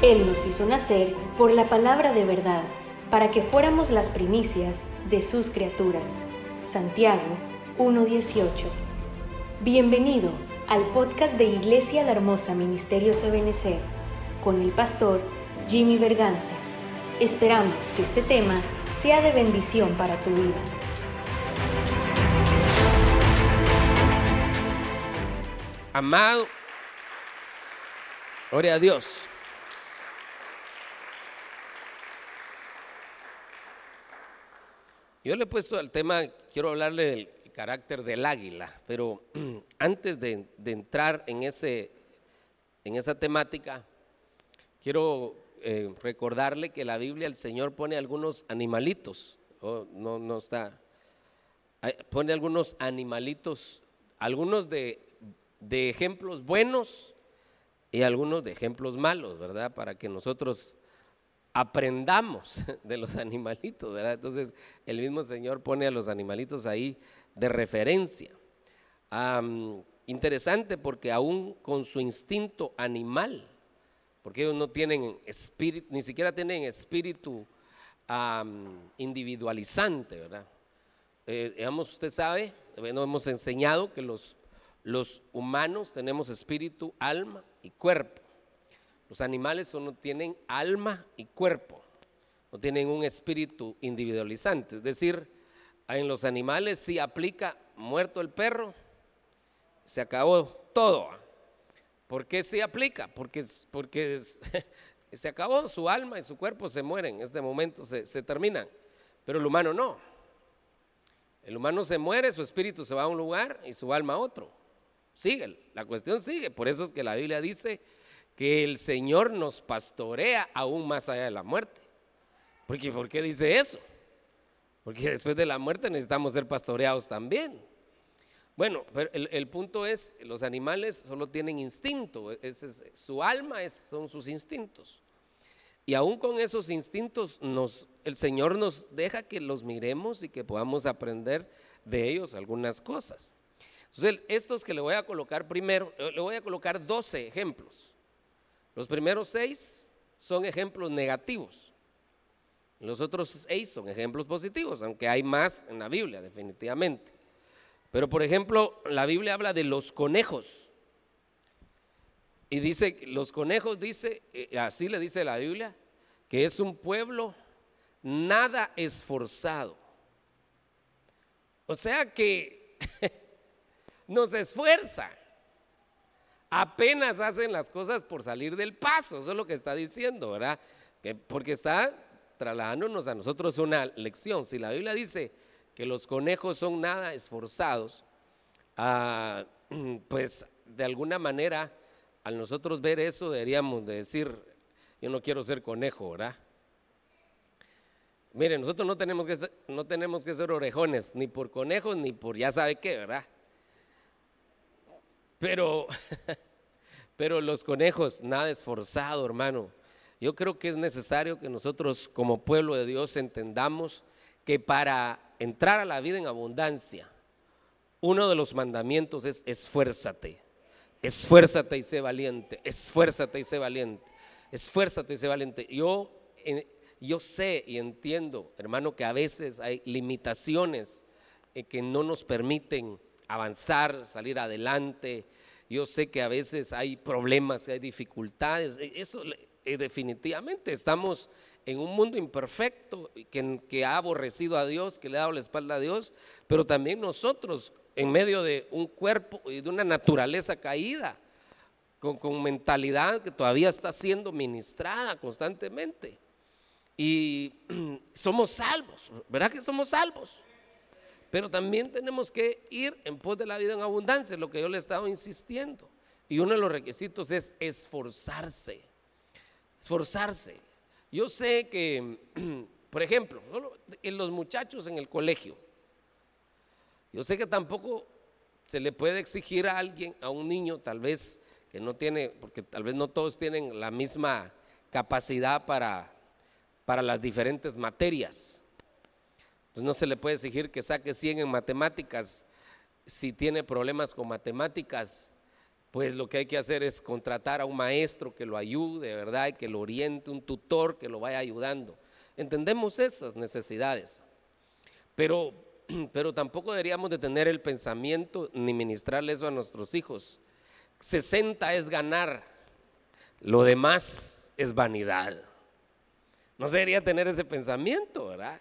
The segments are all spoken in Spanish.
Él nos hizo nacer por la palabra de verdad, para que fuéramos las primicias de sus criaturas. Santiago 1.18. Bienvenido al podcast de Iglesia La Hermosa Ministerio Sabenecer, con el pastor Jimmy Berganza. Esperamos que este tema sea de bendición para tu vida. Amado, gloria a Dios. Yo le he puesto al tema, quiero hablarle del carácter del águila, pero antes de, entrar en, ese, en esa temática, quiero eh, recordarle que la Biblia el Señor pone algunos animalitos, no, no está, pone algunos animalitos, algunos de, de ejemplos buenos y algunos de ejemplos malos, ¿verdad? Para que nosotros aprendamos de los animalitos, ¿verdad? Entonces el mismo Señor pone a los animalitos ahí de referencia. interesante porque aún con su instinto animal, porque ellos no tienen espíritu, ni siquiera tienen espíritu individualizante, ¿verdad? Eh, digamos, usted sabe, bueno, hemos enseñado que los, los humanos tenemos espíritu, alma y cuerpo. Los animales solo tienen alma y cuerpo, no tienen un espíritu individualizante. Es decir, en los animales sí aplica muerto el perro, se acabó todo. ¿Por qué sí aplica? Porque, porque se acabó, su alma y su cuerpo se mueren, en este momento se, se terminan. Pero el humano no. El humano se muere, su espíritu se va a un lugar y su alma a otro. Sigue, la cuestión sigue. Por eso es que la Biblia dice que el Señor nos pastorea aún más allá de la muerte. Porque, ¿Por qué dice eso? Porque después de la muerte necesitamos ser pastoreados también. Bueno, pero el, punto es, los animales solo tienen instinto, su alma es, son sus instintos. Y aún con esos instintos, nos, el Señor nos deja que los miremos y que podamos aprender de ellos algunas cosas. Entonces, estos que le voy a colocar primero, le voy a colocar 12 ejemplos. Los primeros seis son ejemplos negativos. Los otros seis son ejemplos positivos, aunque hay más en la Biblia, definitivamente. Pero, por ejemplo, la Biblia habla de los conejos. Y dice, los conejos, dice, eh, así le dice la Biblia, que es un pueblo nada esforzado. O sea que nos esfuerza apenas hacen las cosas por salir del paso, eso es lo que está diciendo, ¿verdad? porque está trasladándonos a nosotros una lección. Si la Biblia dice que los conejos son nada esforzados, ah, pues de alguna manera al nosotros ver eso deberíamos de decir, yo no quiero ser conejo, ¿verdad? Mire, nosotros no tenemos que ser, no tenemos que ser orejones, ni por conejos, ni por ya sabe qué, ¿verdad? Pero, pero los conejos, nada esforzado, hermano. Yo creo que es necesario que nosotros como pueblo de Dios entendamos que para entrar a la vida en abundancia, uno de los mandamientos es esfuérzate. Esfuérzate y sé valiente. Esfuérzate y sé valiente. Esfuérzate y sé valiente. Yo, yo sé y entiendo, hermano, que a veces hay limitaciones que no nos permiten avanzar, salir adelante. Yo sé que a veces hay problemas, hay dificultades. E, eso eh, definitivamente estamos en un mundo imperfecto que, ha aborrecido a Dios, que le ha dado la espalda a Dios, pero también nosotros en medio de un cuerpo y de una naturaleza caída, con, con mentalidad que todavía está siendo ministrada constantemente. Y somos salvos, ¿verdad que somos salvos? Pero también tenemos que ir en pos de la vida en abundancia, lo que yo le he estado insistiendo. Y uno de los requisitos es esforzarse. Esforzarse. Yo sé que, por ejemplo, en los muchachos en el colegio, yo sé que tampoco se le puede exigir a alguien, a un niño tal vez que no tiene, porque tal vez no todos tienen la misma capacidad para, para las diferentes materias no se le puede exigir que saque 100 en matemáticas si tiene problemas con matemáticas pues lo que hay que hacer es contratar a un maestro que lo ayude, ¿verdad? Y que lo oriente, un tutor que lo vaya ayudando. Entendemos esas necesidades, pero, pero tampoco deberíamos de tener el pensamiento ni ministrarle eso a nuestros hijos. 60 es ganar, lo demás es vanidad. No se debería tener ese pensamiento, ¿verdad?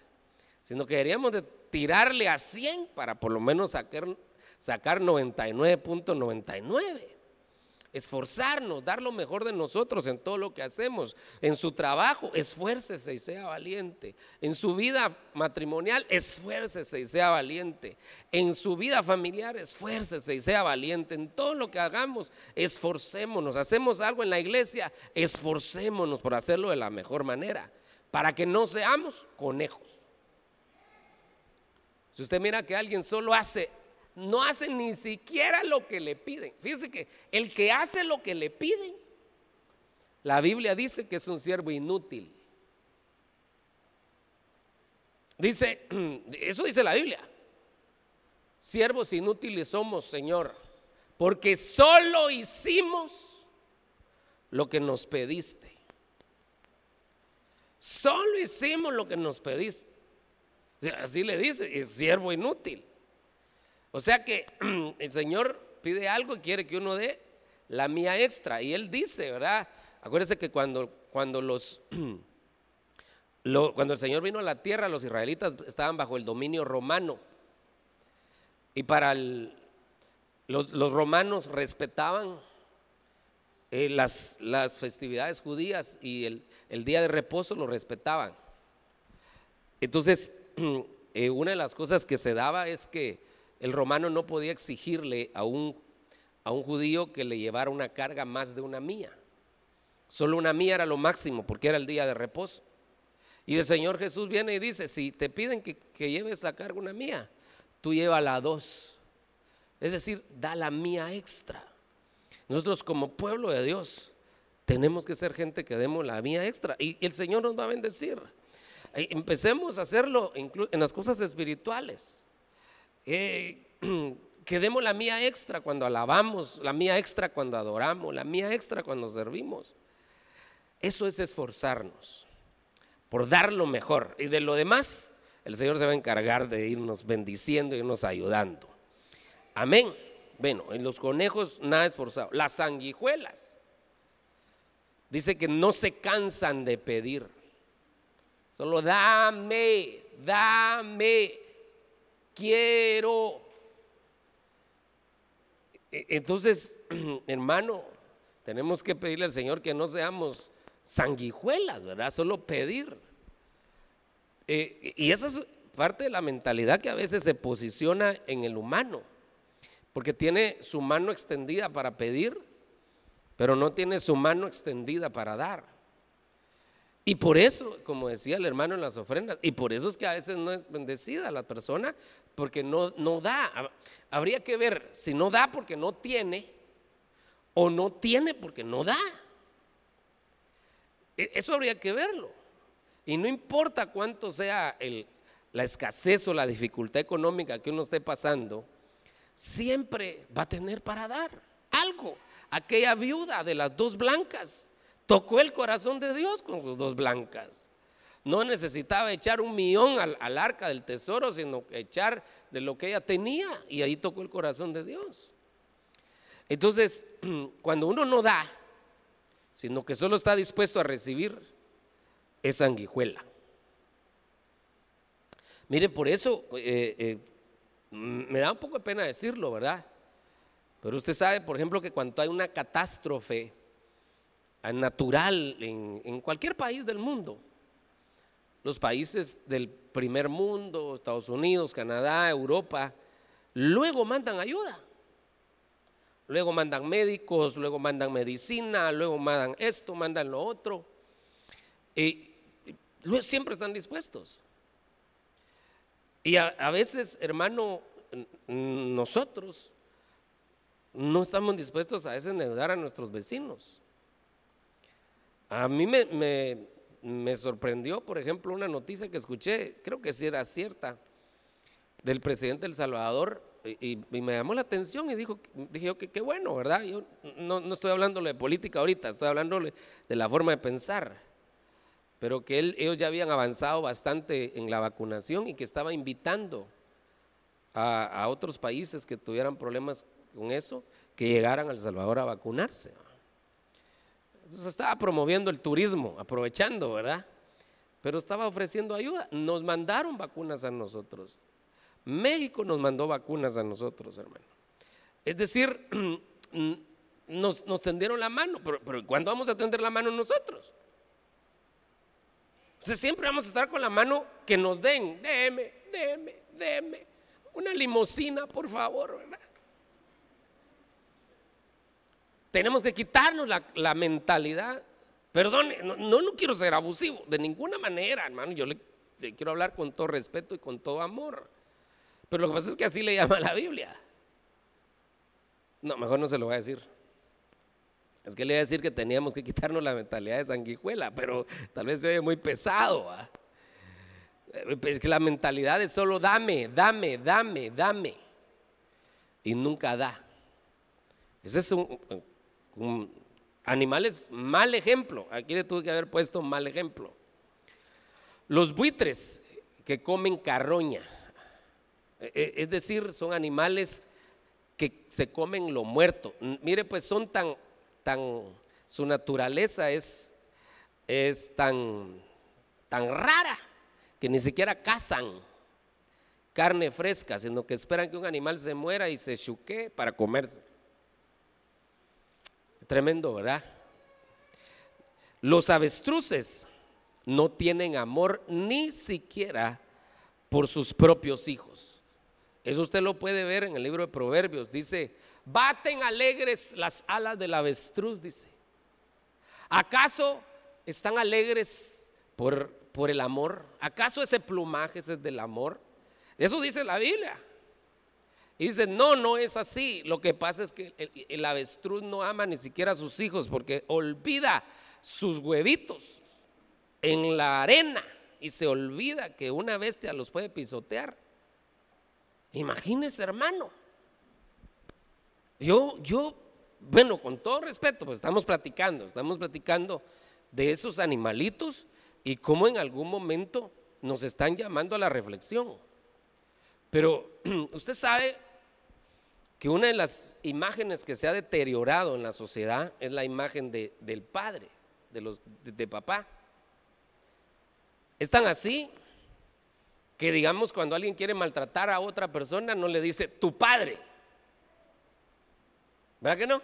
Sino que deberíamos de tirarle a 100 para por lo menos sacar, sacar 99.99 esforzarnos, dar lo mejor de nosotros en todo lo que hacemos. En su trabajo, esfuércese y sea valiente. En su vida matrimonial, esfuércese y sea valiente. En su vida familiar, esfuércese y sea valiente. En todo lo que hagamos, esforcémonos. Hacemos algo en la iglesia, esforcémonos por hacerlo de la mejor manera, para que no seamos conejos. Si usted mira que alguien solo hace no hace ni siquiera lo que le piden. Fíjese que el que hace lo que le piden, la Biblia dice que es un siervo inútil. Dice, eso dice la Biblia. Siervos inútiles somos, Señor, porque solo hicimos lo que nos pediste. Solo hicimos lo que nos pediste. Así le dice, es siervo inútil. O sea que el Señor pide algo y quiere que uno dé la mía extra. Y Él dice, ¿verdad? Acuérdense que cuando, cuando los... cuando el Señor vino a la tierra, los israelitas estaban bajo el dominio romano. Y para los, romanos respetaban eh, las, las, festividades judías y el, el, día de reposo lo respetaban. Entonces, eh, una de las cosas que se daba es que el romano no podía exigirle a un, a un judío que le llevara una carga más de una mía. Solo una mía era lo máximo porque era el día de reposo. Y el Señor Jesús viene y dice, si te piden que, lleves la carga una mía, tú lleva la dos. Es decir, da la mía extra. Nosotros como pueblo de Dios tenemos que ser gente que demos la mía extra y el Señor nos va a bendecir. Eh, empecemos a hacerlo en las cosas espirituales. Eh, que demos la mía extra cuando alabamos, la mía extra cuando adoramos, la mía extra cuando servimos. Eso es esforzarnos por dar lo mejor. Y de lo demás, el Señor se va a encargar de irnos bendiciendo y irnos ayudando. Amén. Bueno, en los conejos nada esforzado. Las sanguijuelas. Dice que no se cansan de pedir. Solo dame, dame quiero. E, entonces, hermano, tenemos que pedirle al Señor que no seamos sanguijuelas, ¿verdad? Solo pedir. Eh, y esa es parte de la mentalidad que a veces se posiciona en el humano, porque tiene su mano extendida para pedir, pero no tiene su mano extendida para dar. Y por eso, como decía el hermano en las ofrendas, y por eso es que a veces no es bendecida la persona, porque no, no da. Habría que ver si no da porque no tiene o no tiene porque no da. E, eso habría que verlo. Y no importa cuánto sea el, la escasez o la dificultad económica que uno esté pasando, siempre va a tener para dar algo. Aquella viuda de las dos blancas tocó el corazón de Dios con sus dos blancas. No necesitaba echar un millón al, arca del tesoro, sino echar de lo que ella tenía y ahí tocó el corazón de Dios. Entonces, cuando uno no da, sino que solo está dispuesto a recibir, es sanguijuela. Mire, por eso eh, eh, me da un poco de pena decirlo, ¿verdad? Pero usted sabe, por ejemplo, que cuando hay una catástrofe, natural en, cualquier país del mundo. Los países del primer mundo, Estados Unidos, Canadá, Europa, luego mandan ayuda. Luego mandan médicos, luego mandan medicina, luego mandan esto, mandan lo otro. Y, siempre están dispuestos. Y a, veces, hermano, nosotros no estamos dispuestos a desendeudar a nuestros vecinos. A mí me, sorprendió, por ejemplo, una noticia que escuché, creo que sí era cierta, del presidente del Salvador, y, me llamó la atención y dijo, dije que qué bueno, ¿verdad? Yo no, no estoy hablando de política ahorita, estoy hablando de la forma de pensar. Pero que ellos ya habían avanzado bastante en la vacunación y que estaba invitando a, a otros países que tuvieran problemas con eso, que llegaran a El Salvador a vacunarse. Entonces estaba promoviendo el turismo, aprovechando, ¿verdad? Pero estaba ofreciendo ayuda. Nos mandaron vacunas a nosotros. México nos mandó vacunas a nosotros, hermano. Es decir, nos, tendieron la mano, pero, ¿cuándo vamos a tender la mano nosotros? O siempre vamos a estar con la mano que nos den. Deme, deme, deme. Una limosina, por favor, ¿verdad? Tenemos que quitarnos la, mentalidad. Perdón, no, no, quiero ser abusivo, de ninguna manera, hermano. Yo le quiero hablar con todo respeto y con todo amor. Pero lo que pasa es que así le llama la Biblia. No, mejor no se lo voy a decir. Es que le voy a decir que teníamos que quitarnos la mentalidad de sanguijuela, pero tal vez se oye muy pesado. Es que la mentalidad es solo dame, dame, dame, dame. Y nunca da. Ese es un, un animal es mal ejemplo. Aquí le tuve que haber puesto mal ejemplo. Los buitres que comen carroña. E, e, es decir, son animales que se comen lo muerto. Mire, pues son tan, tan, su naturaleza es, es tan, tan rara que ni siquiera cazan carne fresca, sino que esperan que un animal se muera y se chuque para comerse. Tremendo, ¿verdad? Los avestruces no tienen amor ni siquiera por sus propios hijos. Eso usted lo puede ver en el libro de Proverbios. Dice, baten alegres las alas del avestruz, dice. ¿Acaso están alegres por, por el amor? ¿Acaso ese plumaje es del amor? Eso dice la Biblia. Y dice, no, no es así. Lo que pasa es que el, el, avestruz no ama ni siquiera a sus hijos porque olvida sus huevitos en la arena y se olvida que una bestia los puede pisotear. Imagínese, hermano. Yo, yo, bueno, con todo respeto, pues estamos platicando, estamos platicando de esos animalitos y cómo en algún momento nos están llamando a la reflexión. Pero usted sabe que una de las imágenes que se ha deteriorado en la sociedad es la imagen de, del padre, de, los, de papá. Están así que digamos cuando alguien quiere maltratar a otra persona no le dice tu padre. ¿Verdad que no?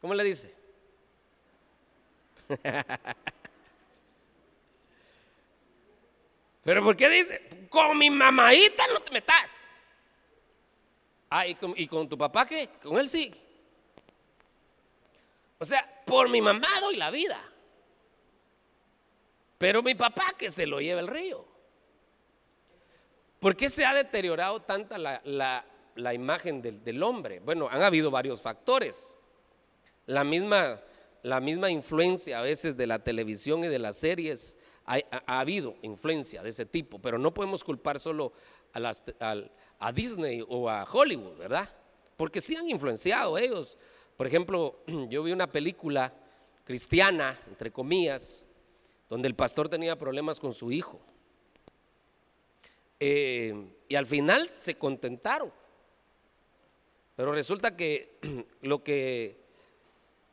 ¿Cómo le dice? Pero ¿por qué dice? Con mi mamadita no te metas. Ah, ¿y con, ¿y con tu papá qué? Con él sí. O sea, por mi mamá doy la vida. Pero mi papá que se lo lleva el río. ¿Por qué se ha deteriorado tanta la, imagen del, hombre? Bueno, han habido varios factores. La misma, la misma influencia a veces de la televisión y de las series, ha, habido influencia de ese tipo, pero no podemos culpar solo a, a Disney o a Hollywood, ¿verdad? Porque sí han influenciado ellos. Por ejemplo, yo vi una película cristiana, entre comillas, donde el pastor tenía problemas con su hijo. Eh, y al final se contentaron. Pero resulta que lo que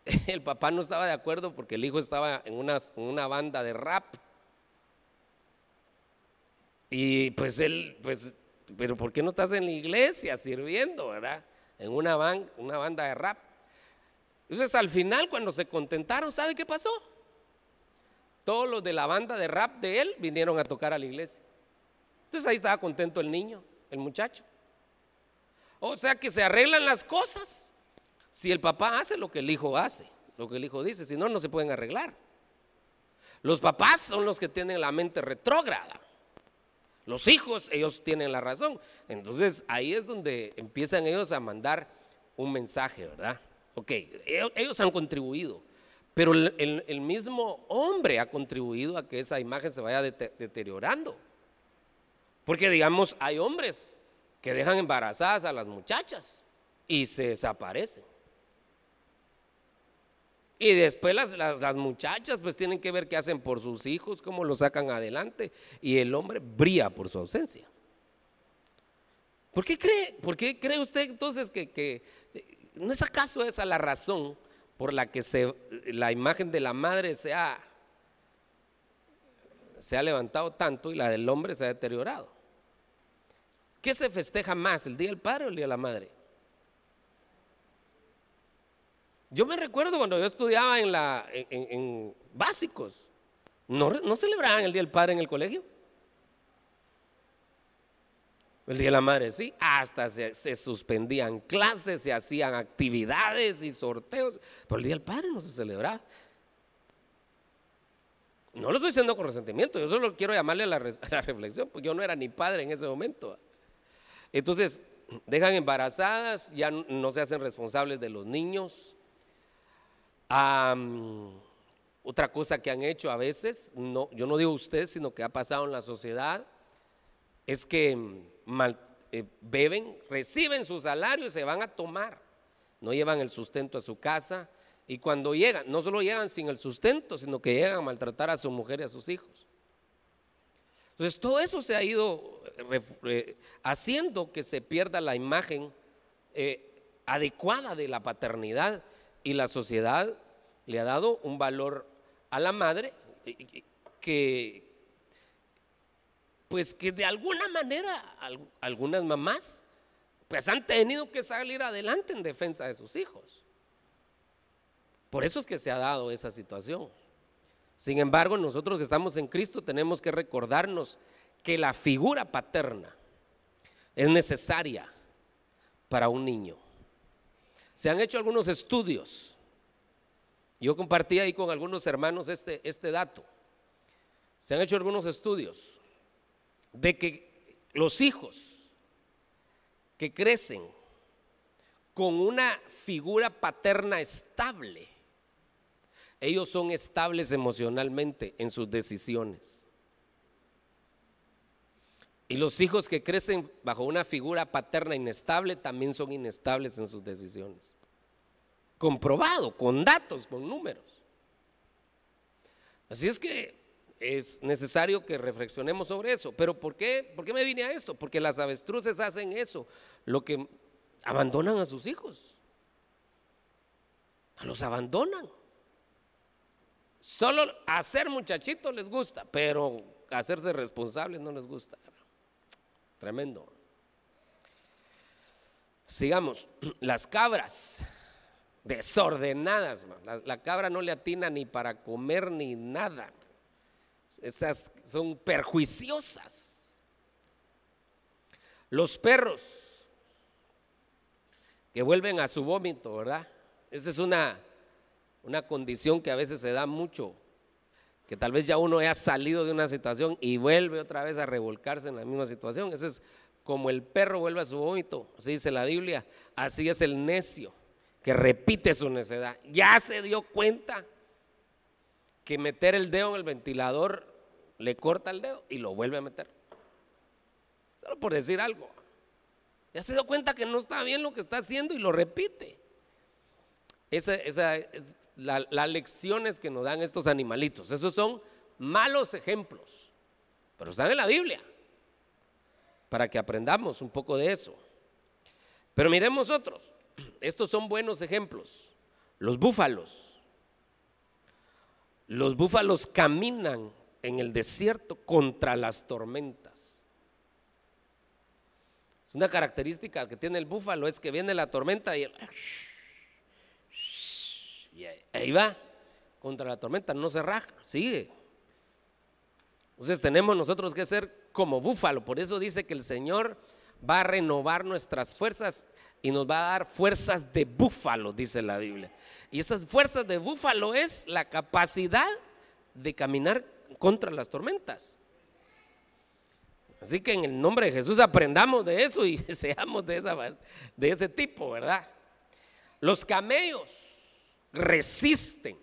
el papá no estaba de acuerdo porque el hijo estaba en una, una banda de rap. Y pues él, pues, pero ¿por qué no estás en la iglesia sirviendo, verdad? En una, una banda de rap. Entonces al final cuando se contentaron, ¿sabe qué pasó? Todos los de la banda de rap de él vinieron a tocar a la iglesia. Entonces ahí estaba contento el niño, el muchacho. O sea que se arreglan las cosas si el papá hace lo que el hijo hace, lo que el hijo dice, si no, no se pueden arreglar. Los papás son los que tienen la mente retrógrada. Los hijos, ellos tienen la razón. Entonces ahí es donde empiezan ellos a mandar un mensaje, ¿verdad? Ok, ellos han contribuido, pero el, mismo hombre ha contribuido a que esa imagen se vaya deteriorando. Porque digamos, hay hombres que dejan embarazadas a las muchachas y se desaparecen. Y después las, las, muchachas pues tienen que ver qué hacen por sus hijos, cómo lo sacan adelante. Y el hombre brilla por su ausencia. ¿Por qué cree, por qué cree usted entonces que, que no es acaso esa la razón por la que se, la imagen de la madre se ha, se ha levantado tanto y la del hombre se ha deteriorado? ¿Qué se festeja más, el Día del Padre o el Día de la Madre? Yo me recuerdo cuando yo estudiaba en, la, en, básicos, no, no celebraban el Día del Padre en el colegio. El Día de la Madre, sí, hasta se, suspendían clases, se hacían actividades y sorteos, pero el Día del Padre no se celebraba. No lo estoy diciendo con resentimiento, yo solo quiero llamarle a la, reflexión, porque yo no era ni padre en ese momento. Entonces, dejan embarazadas, ya no se hacen responsables de los niños. Otra cosa que han hecho a veces, yo no digo usted, sino que ha pasado en la sociedad, es que eh, beben, reciben su salario y se van a tomar. No llevan el sustento a su casa. Y cuando llegan, no solo llegan sin el sustento, sino que llegan a maltratar a su mujer y a sus hijos. Entonces todo eso se ha ido eh, haciendo que se pierda la imagen eh, adecuada de la paternidad y la sociedad le ha dado un valor a la madre que, pues que de alguna manera algunas mamás pues han tenido que salir adelante en defensa de sus hijos. Por eso es que se ha dado esa situación. Sin embargo, nosotros que estamos en Cristo tenemos que recordarnos que la figura paterna es necesaria para un niño. Se han hecho algunos estudios. Yo compartí ahí con algunos hermanos este, este dato. Se han hecho algunos estudios de que los hijos que crecen con una figura paterna estable, ellos son estables emocionalmente en sus decisiones. Y los hijos que crecen bajo una figura paterna inestable también son inestables en sus decisiones. Comprobado, con datos, con números. Así es que es necesario que reflexionemos sobre eso. Pero ¿por qué, ¿por qué me vine a esto? Porque las avestruces hacen eso, lo que abandonan a sus hijos. Los abandonan. Solo hacer muchachitos les gusta, pero hacerse responsables no les gusta. Tremendo. Sigamos. Las cabras desordenadas. La, cabra no le atina ni para comer ni nada. Esas son perjuiciosas. Los perros que vuelven a su vómito, ¿verdad? Esa es una, una condición que a veces se da mucho, que tal vez ya uno haya salido de una situación y vuelve otra vez a revolcarse en la misma situación. Eso es como el perro vuelve a su vómito, así dice la Biblia, así es el necio que repite su necedad. Ya se dio cuenta que meter el dedo en el ventilador le corta el dedo y lo vuelve a meter. Solo por decir algo. Ya se dio cuenta que no está bien lo que está haciendo y lo repite. Esa, es la, las lecciones que nos dan estos animalitos. Esos son malos ejemplos, pero están en la Biblia para que aprendamos un poco de eso. Pero miremos otros. Estos son buenos ejemplos. Los búfalos. Los búfalos caminan en el desierto contra las tormentas. Una característica que tiene el búfalo es que viene la tormenta y, ahí va, contra la tormenta, no se raja, sigue. Entonces tenemos nosotros que ser como búfalo, por eso dice que el Señor va a renovar nuestras fuerzas y nos va a dar fuerzas de búfalo, dice la Biblia. Y esas fuerzas de búfalo es la capacidad de caminar contra las tormentas. Así que en el nombre de Jesús aprendamos de eso y seamos de, esa, de ese tipo, ¿verdad? Los camellos resisten.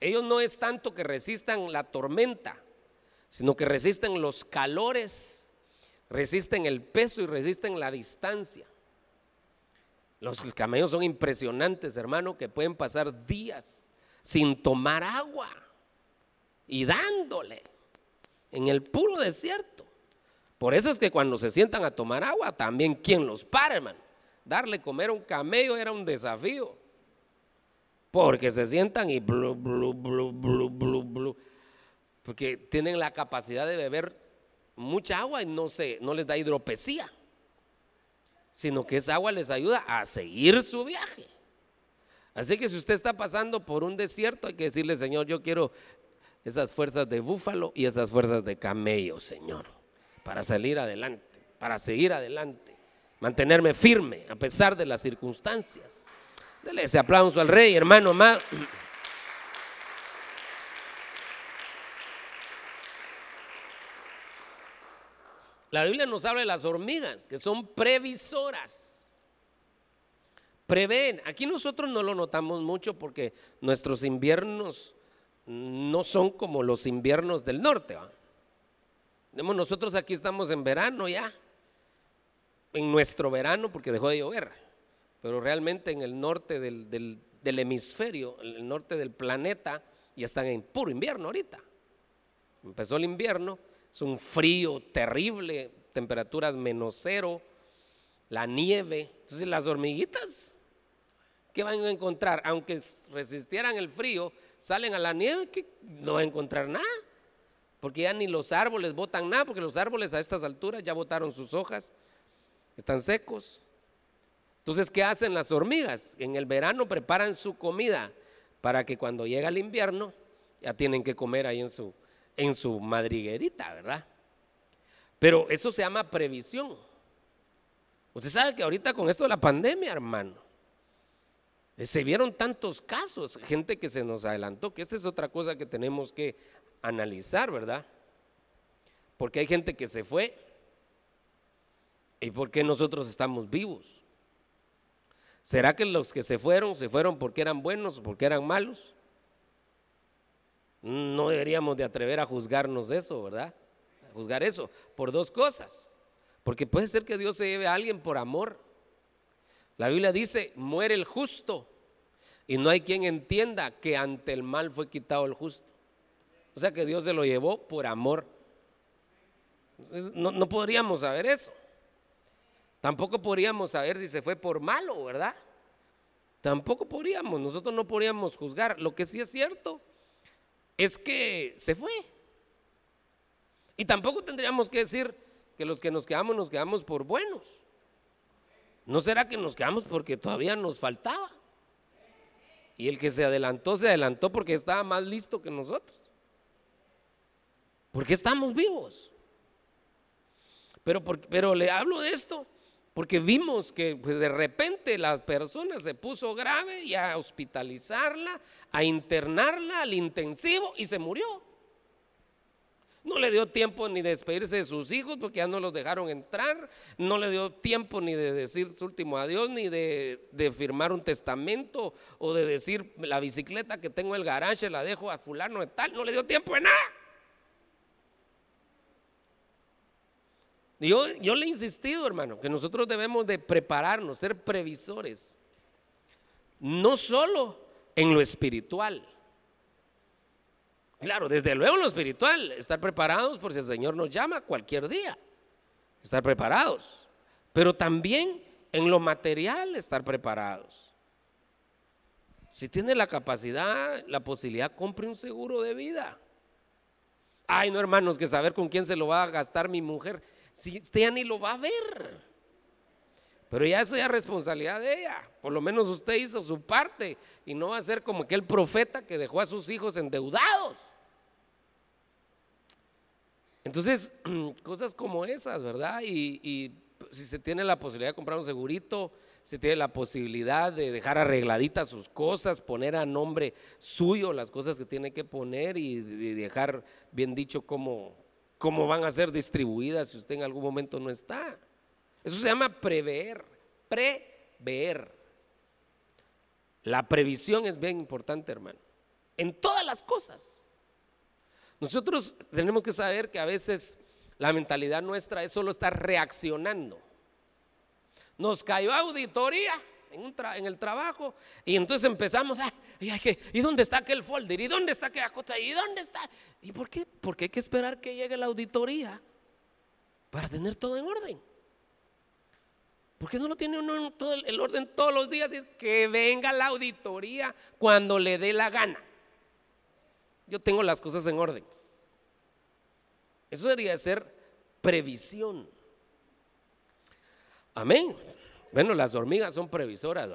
Ellos no es tanto que resistan la tormenta, sino que resisten los calores, resisten el peso y resisten la distancia. Los camellos son impresionantes, hermano, que pueden pasar días sin tomar agua y dándole en el puro desierto. Por eso es que cuando se sientan a tomar agua, también quien los para, hermano. Darle comer a un camello era un desafío. Porque se sientan y blu, blu, blu, blu, blu, blu. Porque tienen la capacidad de beber mucha agua y no, se, no les da hidropesía. Sino que esa agua les ayuda a seguir su viaje. Así que si usted está pasando por un desierto, hay que decirle, Señor, yo quiero esas fuerzas de búfalo y esas fuerzas de camello, Señor, para salir adelante, para seguir adelante, mantenerme firme a pesar de las circunstancias. Dele ese aplauso al rey, hermano amado. La Biblia nos habla de las hormigas, que son previsoras. Prevén. Aquí nosotros no lo notamos mucho porque nuestros inviernos no son como los inviernos del norte. Nosotros aquí estamos en verano ya, en nuestro verano porque dejó de llover pero realmente en el norte del, hemisferio, en el norte del planeta, ya están en puro invierno ahorita. Empezó el invierno, es un frío terrible, temperaturas menos cero, la nieve. Entonces las hormiguitas, ¿qué van a encontrar? Aunque resistieran el frío, salen a la nieve, que no van a encontrar nada. Porque ya ni los árboles botan nada, porque los árboles a estas alturas ya botaron sus hojas, están secos. Entonces, ¿qué hacen las hormigas? En el verano preparan su comida para que cuando llega el invierno ya tienen que comer ahí en su, en su madriguerita, ¿verdad? Pero eso se llama previsión. Usted sabe que ahorita con esto de la pandemia, hermano, se vieron tantos casos, gente que se nos adelantó, que esta es otra cosa que tenemos que analizar, ¿verdad? Porque hay gente que se fue y por qué nosotros estamos vivos. ¿Será que los que se fueron, se fueron porque eran buenos o porque eran malos? No deberíamos de atrever a juzgarnos eso, ¿verdad? A juzgar eso por dos cosas. Porque puede ser que Dios se lleve a alguien por amor. La Biblia dice, muere el justo. Y no hay quien entienda que ante el mal fue quitado el justo. O sea que Dios se lo llevó por amor. No, no podríamos saber eso. Tampoco podríamos saber si se fue por malo, ¿verdad? Tampoco podríamos, nosotros no podríamos juzgar. Lo que sí es cierto es que se fue. Y tampoco tendríamos que decir que los que nos quedamos nos quedamos por buenos. ¿No será que nos quedamos porque todavía nos faltaba? Y el que se adelantó, se adelantó porque estaba más listo que nosotros. Porque estamos vivos. Pero, pero le hablo de esto porque vimos que pues, de repente la persona se puso grave y a hospitalizarla, a internarla al intensivo y se murió. No le dio tiempo ni de despedirse de sus hijos porque ya no los dejaron entrar. No le dio tiempo ni de decir su último adiós, ni de, de firmar un testamento o de decir la bicicleta que tengo en el garaje la dejo a fulano de tal. No le dio tiempo de nada. Yo, le he insistido, hermano, que nosotros debemos de prepararnos, ser previsores. No solo en lo espiritual. Claro, desde luego en lo espiritual, estar preparados por si el Señor nos llama cualquier día. Estar preparados. Pero también en lo material, estar preparados. Si tiene la capacidad, la posibilidad, compre un seguro de vida. Ay, no, hermanos, que saber con quién se lo va a gastar mi mujer si usted ya ni lo va a ver. Pero ya eso ya es responsabilidad de ella. Por lo menos usted hizo su parte y no va a ser como aquel profeta que dejó a sus hijos endeudados. Entonces, cosas como esas, ¿verdad? Y, y, si se tiene la posibilidad de comprar un segurito, si tiene la posibilidad de dejar arregladitas sus cosas, poner a nombre suyo las cosas que tiene que poner y dejar bien dicho cómo, cómo van a ser distribuidas si usted en algún momento no está. Eso se llama prever, prever. La previsión es bien importante, hermano, en todas las cosas. Nosotros tenemos que saber que a veces La mentalidad nuestra es solo estar reaccionando. Nos cayó auditoría en, el trabajo y entonces empezamos, a, ¿y dónde está aquel folder? ¿Y dónde está aquella cosa? ¿Y dónde está? ¿Y por qué? Porque hay que esperar que llegue la auditoría para tener todo en orden. ¿Por qué no lo tiene uno en todo el orden todos los días? Es que venga la auditoría cuando le dé la gana. Yo tengo las cosas en orden. Eso debería ser previsión. Amén. Bueno, las hormigas son previsoras.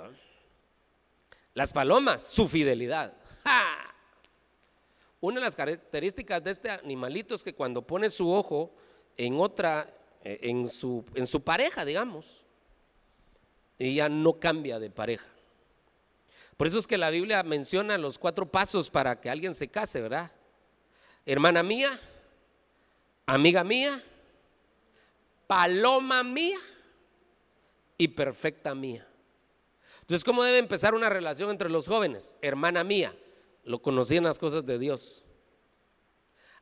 Las palomas, su fidelidad. Una de las características de este animalito es que cuando pone su ojo en otra, eh, en su, en su pareja, digamos, ella no cambia de pareja. Por eso es que la Biblia menciona los cuatro pasos para que alguien se case, ¿verdad? Hermana mía, amiga mía, paloma mía y perfecta mía. Entonces, ¿cómo debe empezar una relación entre los jóvenes? Hermana mía, lo conocí en las cosas de Dios.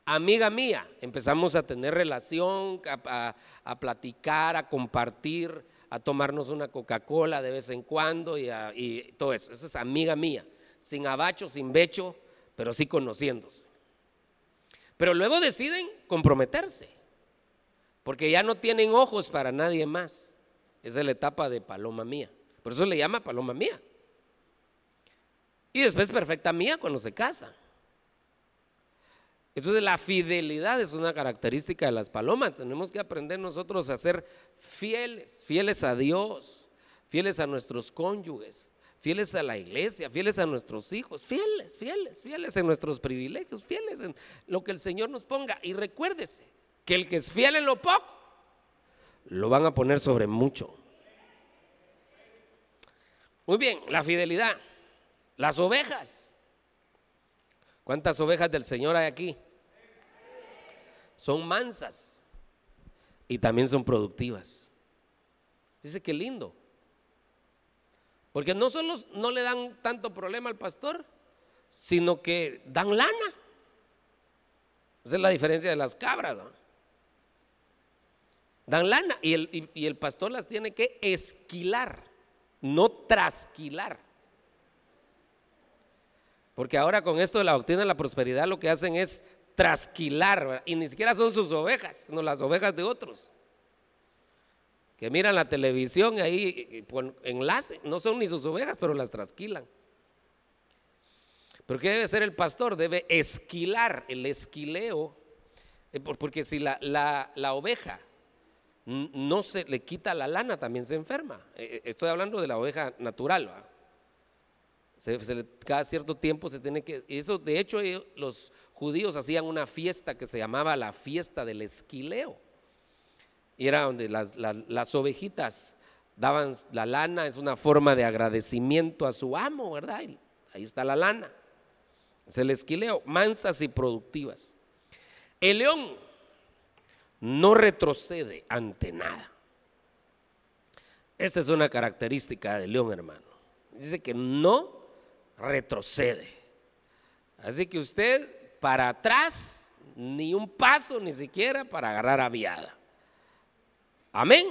Amiga mía, empezamos a tener relación, a, platicar, a compartir, a tomarnos una Coca-Cola de vez en cuando y, todo eso. Eso es amiga mía, sin abacho, sin becho, pero sí conociéndose. Pero luego deciden comprometerse, porque ya no tienen ojos para nadie más. Esa es la etapa de paloma mía. Por eso le llama paloma mía. Y después perfecta mía cuando se casa. Entonces la fidelidad es una característica de las palomas. Tenemos que aprender nosotros a ser fieles, fieles a Dios, fieles a nuestros cónyuges, fieles a la iglesia, fieles a nuestros hijos, fieles, fieles, fieles en nuestros privilegios, fieles en lo que el Señor nos ponga. Y recuérdese que el que es fiel en lo poco, lo van a poner sobre mucho. Muy bien, la fidelidad. Las ovejas. ¿Cuántas ovejas del Señor hay aquí? Son mansas y también son productivas. Dice que lindo. Porque no solo no le dan tanto problema al pastor, sino que dan lana. Esa es la diferencia de las cabras. Dan lana y el, y el pastor las tiene que esquilar, no trasquilar. Porque ahora con esto de la doctrina de la prosperidad lo que hacen es trasquilar, y ni siquiera son sus ovejas, sino las ovejas de otros que miran la televisión ahí por enlace, no son ni sus ovejas, pero las trasquilan. Pero ¿qué debe ser el pastor? Debe esquilar, el esquileo, eh, porque si la, la, oveja no se le quita la lana, también se enferma. Eh, eh, estoy hablando de la oveja natural. cada cierto tiempo se tiene que... Eso, de hecho, los judíos hacían una fiesta que se llamaba la fiesta del esquileo. Y era donde las, ovejitas daban la lana, es una forma de agradecimiento a su amo, ¿verdad? ahí está la lana. Es el esquileo, mansas y productivas. El león no retrocede ante nada. Esta es una característica del león, hermano. Dice que no retrocede. Así que usted para atrás, ni un paso ni siquiera para agarrar aviada. Amén.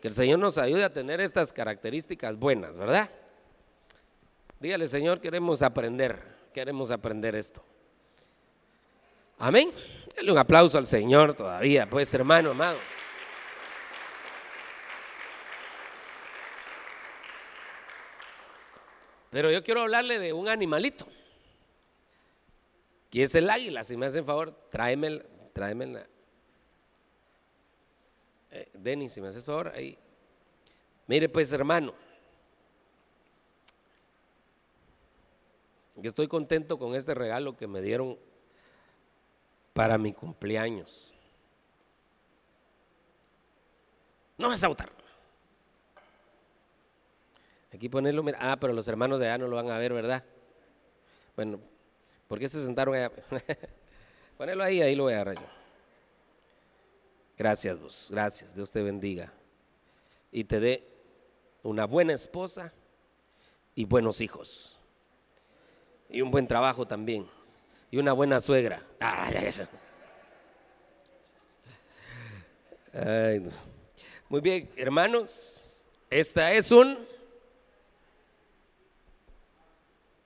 Que el Señor nos ayude a tener estas características buenas, ¿verdad? Dígale, Señor, queremos aprender, queremos aprender esto. Amén. Dale un aplauso al Señor todavía, pues, hermano amado. Pero yo quiero hablarle de un animalito, que es el águila. Si me hacen favor, tráeme, tráeme eh, Denis, si me haces favor, ahí. Mire pues hermano, estoy contento con este regalo que me dieron para mi cumpleaños. No vas a votar. Aquí ponerlo, mira. Ah, pero los hermanos de allá no lo van a ver, ¿verdad? Bueno, ¿por qué se sentaron allá? Ponelo ahí, ahí lo voy a agarrar yo. Gracias vos, gracias, Dios te bendiga. Y te dé una buena esposa y buenos hijos. Y un buen trabajo también. Y una buena suegra. No. Muy bien, hermanos, esta es un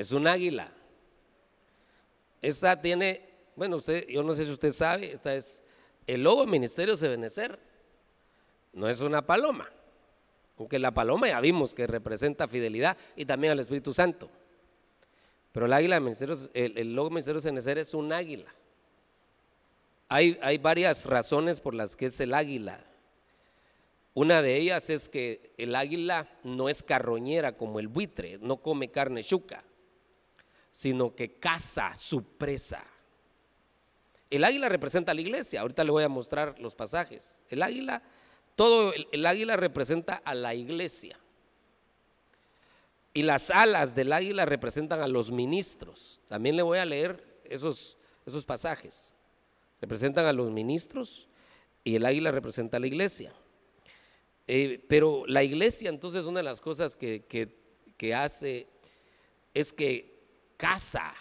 es un águila. Esta tiene, bueno, usted, yo no sé si usted sabe, esta es el logo Ministerio de Benecer. No es una paloma, aunque la paloma ya vimos que representa fidelidad y también al Espíritu Santo. Pero el águila, el, el logo Ministerio de Benecer es un águila. Hay, hay varias razones por las que es el águila. Una de ellas es que el águila no es carroñera como el buitre, no come carne chuca, sino que caza su presa. El águila representa a la iglesia, ahorita le voy a mostrar los pasajes. El águila, todo el, águila representa a la iglesia. Y las alas del águila representan a los ministros. También le voy a leer esos, esos pasajes. Representan a los ministros y el águila representa a la iglesia. Eh, pero la iglesia entonces una de las cosas que, que hace es que caza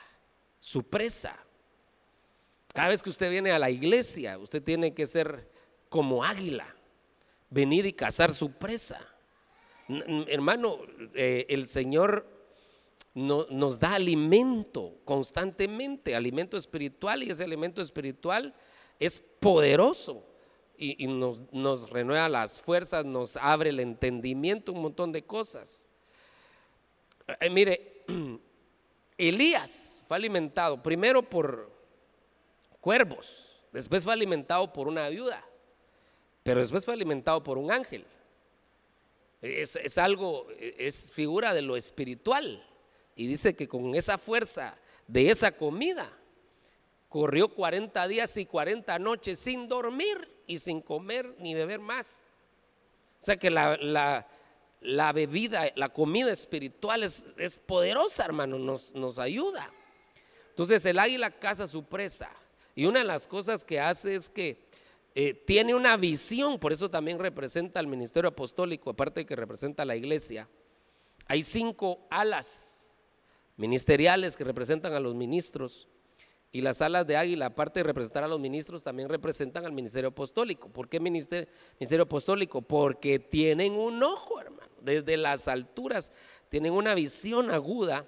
su presa. Cada vez que usted viene a la iglesia, usted tiene que ser como águila, venir y cazar su presa. Hermano, eh, el Señor nos da alimento constantemente, alimento espiritual, y ese alimento espiritual es poderoso y, nos, renueva las fuerzas, nos abre el entendimiento, un montón de cosas. Eh, mire, Elías fue alimentado primero por cuervos, después fue alimentado por una viuda, pero después fue alimentado por un ángel. Es, es, algo, es figura de lo espiritual. Y dice que con esa fuerza de esa comida, corrió 40 días y 40 noches sin dormir y sin comer ni beber más. O sea que la, bebida, la comida espiritual es, poderosa, hermano, nos, nos ayuda. Entonces el águila caza su presa. Y una de las cosas que hace es que eh, tiene una visión, por eso también representa al ministerio apostólico, aparte de que representa a la iglesia. Hay cinco alas ministeriales que representan a los ministros. Y las alas de águila, aparte de representar a los ministros, también representan al ministerio apostólico. ¿Por qué ministerio, ministerio apostólico? Porque tienen un ojo, hermano. Desde las alturas tienen una visión aguda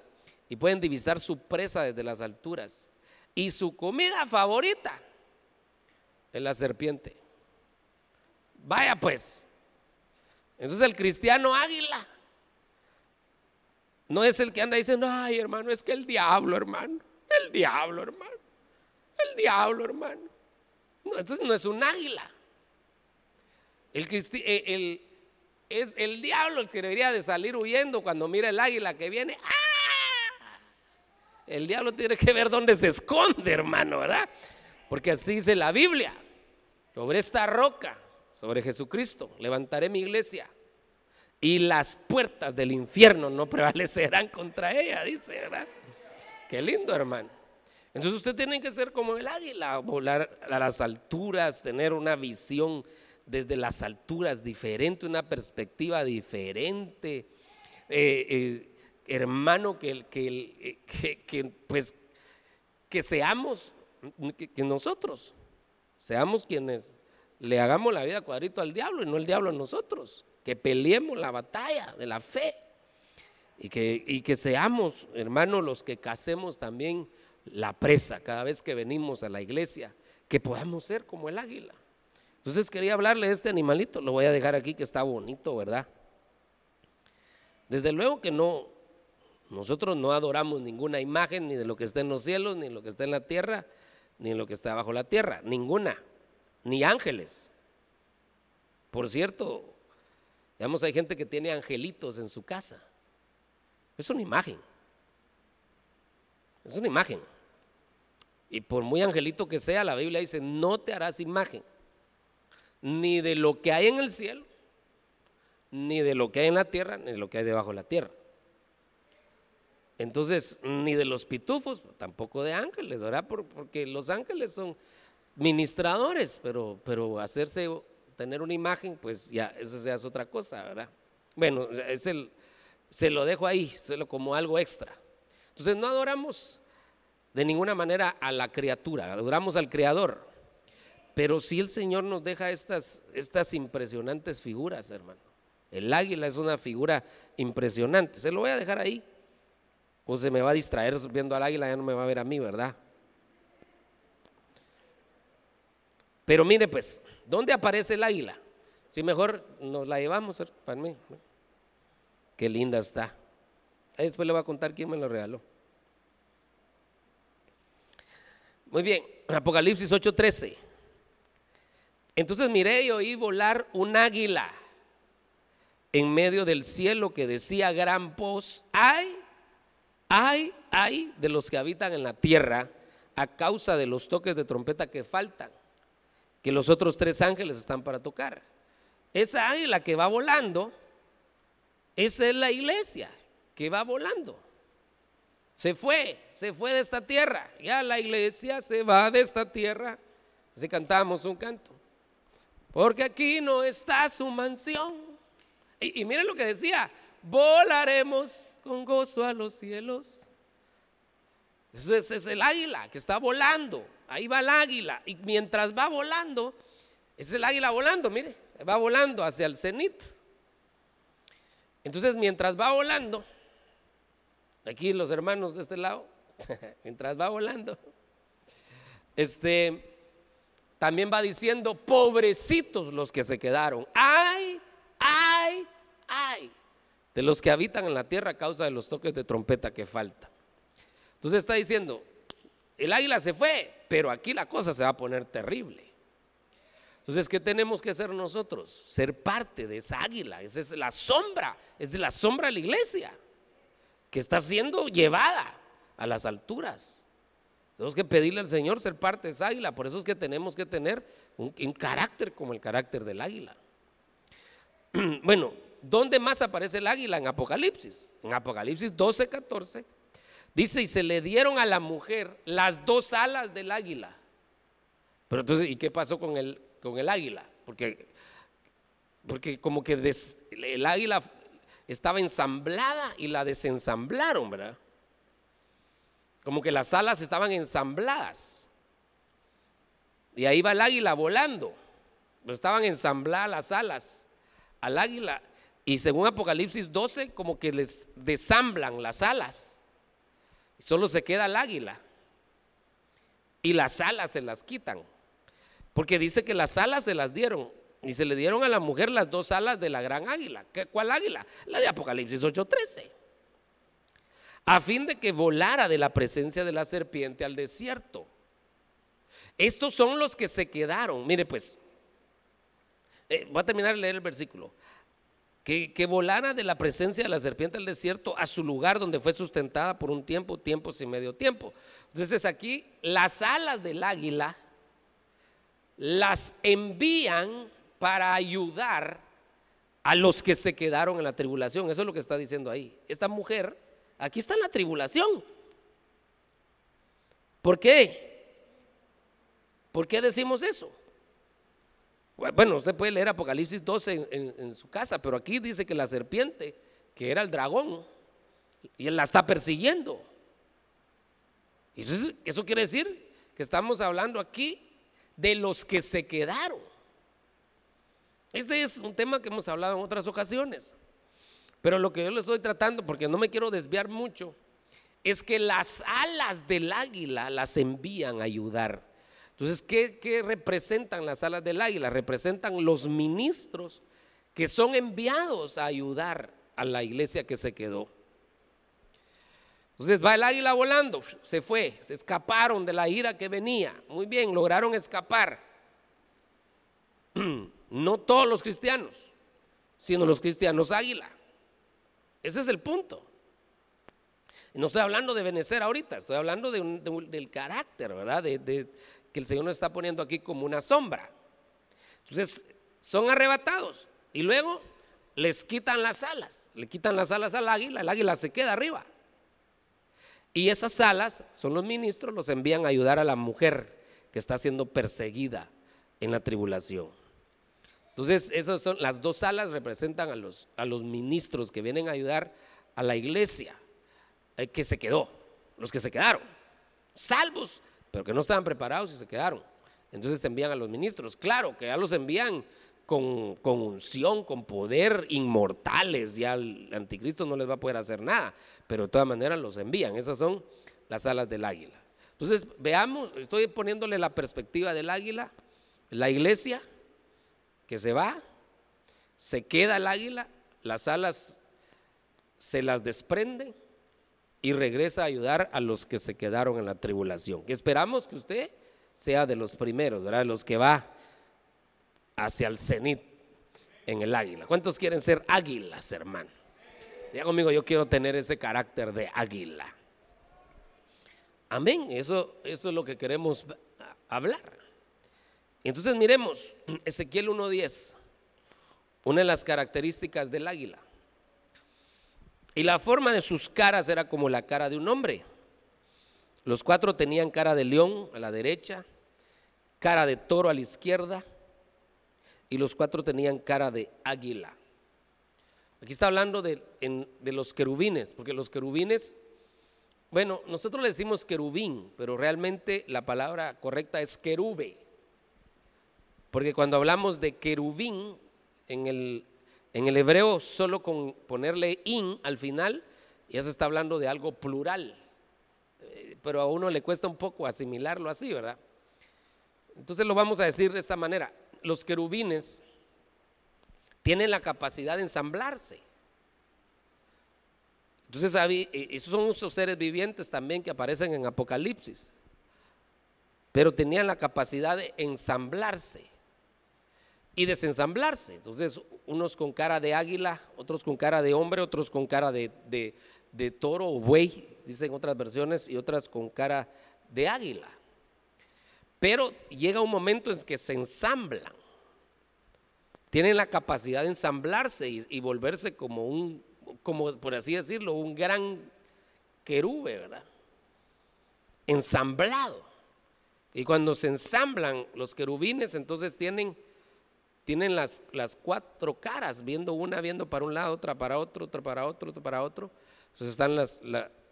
y pueden divisar su presa desde las alturas. Y su comida favorita es la serpiente. Vaya pues. Entonces el cristiano águila no es el que anda diciendo, ay hermano, es que el diablo, hermano. El diablo, hermano. El diablo, hermano. No, entonces no es un águila. El, eh, el, es el diablo el que debería de salir huyendo cuando mira el águila que viene. ¡Ah! El diablo tiene que ver dónde se esconde, hermano, ¿verdad? Porque así dice la Biblia. Sobre esta roca, sobre Jesucristo, levantaré mi iglesia. Y las puertas del infierno no prevalecerán contra ella, dice, ¿verdad? Qué lindo, hermano. Entonces usted tiene que ser como el águila, volar a las alturas, tener una visión desde las alturas diferente, una perspectiva diferente. Eh, eh, hermano, que, que, que, pues, que seamos, que, nosotros seamos quienes le hagamos la vida cuadrito al diablo y no el diablo a nosotros. Que peleemos la batalla de la fe. Y que, y que seamos, hermanos, los que casemos también la presa cada vez que venimos a la iglesia, que podamos ser como el águila. Entonces quería hablarle de este animalito, lo voy a dejar aquí que está bonito, ¿verdad? Desde luego que no, nosotros no adoramos ninguna imagen ni de lo que está en los cielos, ni de lo que está en la tierra, ni de lo que está bajo la tierra, ninguna, ni ángeles. Por cierto, digamos, hay gente que tiene angelitos en su casa. Es una imagen. Es una imagen. Y por muy angelito que sea, la Biblia dice, no te harás imagen, ni de lo que hay en el cielo, ni de lo que hay en la tierra, ni de lo que hay debajo de la tierra. Entonces, ni de los pitufos, tampoco de ángeles, ¿verdad? Porque los ángeles son ministradores, pero, hacerse, tener una imagen, pues ya, eso ya es otra cosa, ¿verdad? Bueno, se lo dejo ahí, se lo como algo extra. Entonces no adoramos de ninguna manera a la criatura, adoramos al Creador. Pero sí el Señor nos deja estas impresionantes figuras, hermano. El águila es una figura impresionante. Se lo voy a dejar ahí. O se me va a distraer viendo al águila, ya no me va a ver a mí, ¿verdad? Pero mire pues, ¿dónde aparece el águila? Si mejor nos la llevamos, para mí. Qué linda está. después le voy a contar quién me lo regaló. Muy bien, Apocalipsis 8:13. Entonces miré y oí volar un águila en medio del cielo que decía gran voz, ay, ay, ay de los que habitan en la tierra a causa de los toques de trompeta que faltan, que los otros tres ángeles están para tocar. Esa águila que va volando, esa es la iglesia que va volando. Se fue, se fue de esta tierra. Ya la iglesia se va de esta tierra. Así cantamos un canto. Porque aquí no está su mansión. Y, miren lo que decía, volaremos con gozo a los cielos. Ese es, el águila que está volando. Ahí va el águila. Y mientras va volando, ese es el águila volando, mire, va volando hacia el cenit. Entonces, mientras va volando, aquí los hermanos de este lado, mientras va volando, este, también va diciendo, pobrecitos los que se quedaron. Ay, de los que habitan en la tierra a causa de los toques de trompeta que faltan. Entonces está diciendo, el águila se fue, pero aquí la cosa se va a poner terrible. Entonces, ¿qué tenemos que hacer nosotros? Ser parte de esa águila. Esa es la sombra, es de la sombra de la iglesia, que está siendo llevada a las alturas. Tenemos que pedirle al Señor ser parte de esa águila. Por eso es que tenemos que tener un, carácter como el carácter del águila. bueno, ¿dónde más aparece el águila? En Apocalipsis. En Apocalipsis 12, 14. Dice, y se le dieron a la mujer las dos alas del águila. Pero entonces, ¿y qué pasó con el, con el águila? Porque, porque como que el águila estaba ensamblada y la desensamblaron, ¿verdad? Como que las alas estaban ensambladas. Y ahí va el águila volando. Pero estaban ensambladas las alas al águila. Y según Apocalipsis 12, como que les desamblan las alas. Y solo se queda el águila. Y las alas se las quitan. Porque dice que las alas se las dieron. Y se le dieron a la mujer las dos alas de la gran águila. ¿Cuál águila? La de Apocalipsis 8:13 a fin de que volara de la presencia de la serpiente al desierto. Estos son los que se quedaron. Mire pues, eh, voy a terminar de leer el versículo. Que, volara de la presencia de la serpiente al desierto a su lugar donde fue sustentada por un tiempo, tiempos y medio tiempo. Entonces aquí las alas del águila las envían para ayudar a los que se quedaron en la tribulación. Eso es lo que está diciendo ahí. Esta mujer Aquí está la tribulación. ¿Por qué? ¿Por qué decimos eso? Bueno, usted puede leer Apocalipsis 12 en, su casa, pero aquí dice que la serpiente, que era el dragón, y él la está persiguiendo. Eso, eso quiere decir que estamos hablando aquí de los que se quedaron. Este es un tema que hemos hablado en otras ocasiones. Pero lo que yo le estoy tratando, porque no me quiero desviar mucho, es que las alas del águila las envían a ayudar. Entonces, ¿qué, representan las alas del águila? Representan los ministros que son enviados a ayudar a la iglesia que se quedó. Entonces va el águila volando, se fue, se escaparon de la ira que venía. Muy bien, lograron escapar. No todos los cristianos, sino los cristianos águila. Ese es el punto. No estoy hablando de venecer ahorita, estoy hablando del carácter, ¿verdad? Que el Señor nos está poniendo aquí como una sombra. Entonces, son arrebatados y luego les quitan las alas, le quitan las alas al águila, el águila se queda arriba. Y esas alas son los ministros, los envían a ayudar a la mujer que está siendo perseguida en la tribulación. Entonces, esas son las dos alas representan a los, a los ministros que vienen a ayudar a la iglesia eh, que se quedó, los que se quedaron, salvos, pero que no estaban preparados y se quedaron. Entonces envían a los ministros. Claro que ya los envían con, con, unción, con poder, inmortales. Ya el anticristo no les va a poder hacer nada, pero de todas maneras los envían. Esas son las alas del águila. Entonces, veamos, estoy poniéndole la perspectiva del águila, la iglesia que se va, se queda el águila, las alas se las desprende y regresa a ayudar a los que se quedaron en la tribulación. Esperamos que usted sea de los primeros, ¿verdad? Los que va hacia el cenit en el águila. ¿Cuántos quieren ser águilas, hermano? Diga conmigo, yo quiero tener ese carácter de águila. Amén, eso, eso es lo que queremos hablar. Entonces miremos Ezequiel 1.10, una de las características del águila. Y la forma de sus caras era como la cara de un hombre. Los cuatro tenían cara de león a la derecha, cara de toro a la izquierda, y los cuatro tenían cara de águila. Aquí está hablando de, los querubines, porque los querubines bueno, nosotros le decimos querubín, pero realmente la palabra correcta es querube. Porque cuando hablamos de querubín, en el, en el hebreo solo con ponerle in al final, ya se está hablando de algo plural. Eh, pero a uno le cuesta un poco asimilarlo así, ¿verdad? Entonces lo vamos a decir de esta manera. Los querubines tienen la capacidad de ensamblarse. Entonces, eh, esos son esos seres vivientes también que aparecen en Apocalipsis. Pero tenían la capacidad de ensamblarse y desensamblarse. Entonces, unos con cara de águila, otros con cara de hombre, otros con cara de, de toro o buey, dicen otras versiones, y otras con cara de águila. Pero llega un momento en que se ensamblan. Tienen la capacidad de ensamblarse y volverse como un como por así decirlo, un gran querube, ¿verdad? Ensamblado. Y cuando se ensamblan los querubines, entonces tienen, tienen las, las cuatro caras, viendo una, viendo para un lado, otra para otro, otra para otro, otra para otro. Entonces están las,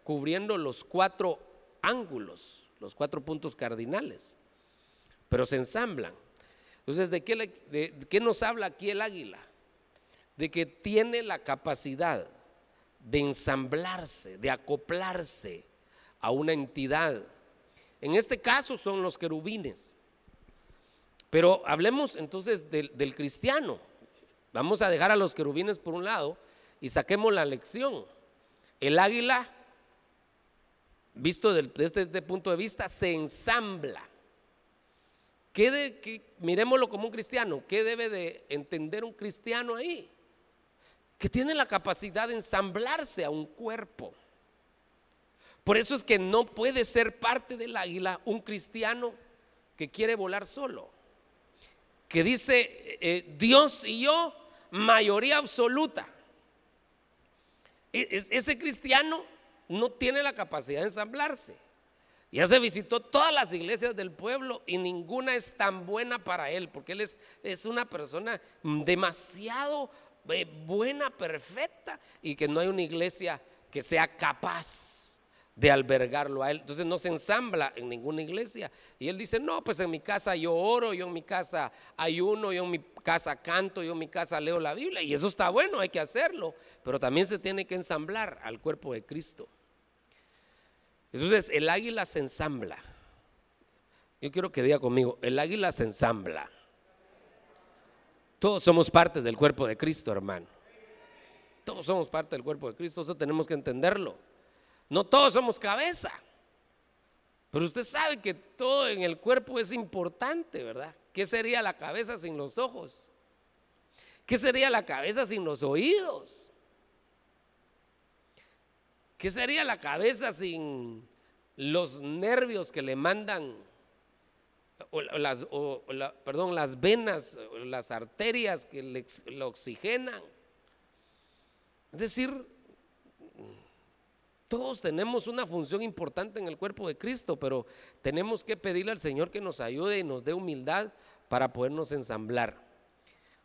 cubriendo los cuatro ángulos, los cuatro puntos cardinales, pero se ensamblan. Entonces, ¿de qué, de qué nos habla aquí el águila? De que tiene la capacidad de ensamblarse, de acoplarse a una entidad. En este caso son los querubines. Pero hablemos entonces del, cristiano. Vamos a dejar a los querubines por un lado y saquemos la lección. El águila, visto desde este, punto de vista, se ensambla. ¿Qué miremoslo como un cristiano. ¿Qué debe de entender un cristiano ahí? que tiene la capacidad de ensamblarse a un cuerpo. Por eso es que no puede ser parte del águila un cristiano que quiere volar solo, que dice eh, Dios y yo, mayoría absoluta. E, ese cristiano no tiene la capacidad de ensamblarse. Ya se visitó todas las iglesias del pueblo y ninguna es tan buena para él, porque él es, es una persona demasiado buena, perfecta, y que no hay una iglesia que sea capaz de albergarlo a él. Entonces no se ensambla en ninguna iglesia. Y él dice, no, pues en mi casa yo oro, yo en mi casa ayuno, yo en mi casa canto, yo en mi casa leo la Biblia. Y eso está bueno, hay que hacerlo. Pero también se tiene que ensamblar al cuerpo de Cristo. Entonces el águila se ensambla. Yo quiero que diga conmigo, el águila se ensambla. Todos somos partes del cuerpo de Cristo, hermano. Todos somos parte del cuerpo de Cristo, eso tenemos que entenderlo. No todos somos cabeza. Pero usted sabe que todo en el cuerpo es importante, ¿verdad? ¿Qué sería la cabeza sin los ojos? ¿Qué sería la cabeza sin los oídos? ¿Qué sería la cabeza sin los nervios que le mandan o las, perdón, las venas, las arterias que le, lo oxigenan. Es decir, todos tenemos una función importante en el cuerpo de Cristo, pero tenemos que pedirle al Señor que nos ayude y nos dé humildad para podernos ensamblar.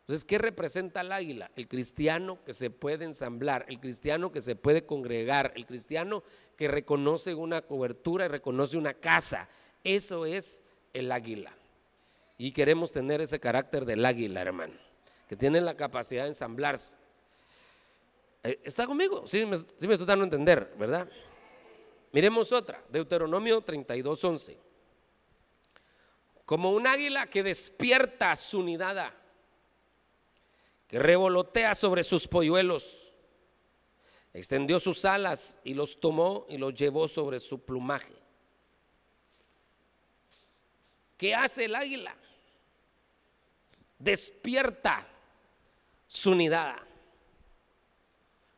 Entonces, ¿qué representa el águila? El cristiano que se puede ensamblar, el cristiano que se puede congregar, el cristiano que reconoce una cobertura y reconoce una casa. Eso es el águila. Y queremos tener ese carácter del águila, hermano, que tiene la capacidad de ensamblarse. Eh, ¿Está conmigo? Sí me, sí estoy dando a entender, ¿verdad? Miremos otra, Deuteronomio 32, 11. Como un águila que despierta su nidada, que revolotea sobre sus polluelos, extendió sus alas y los tomó y los llevó sobre su plumaje. ¿Qué hace el águila? Despierta su nidada.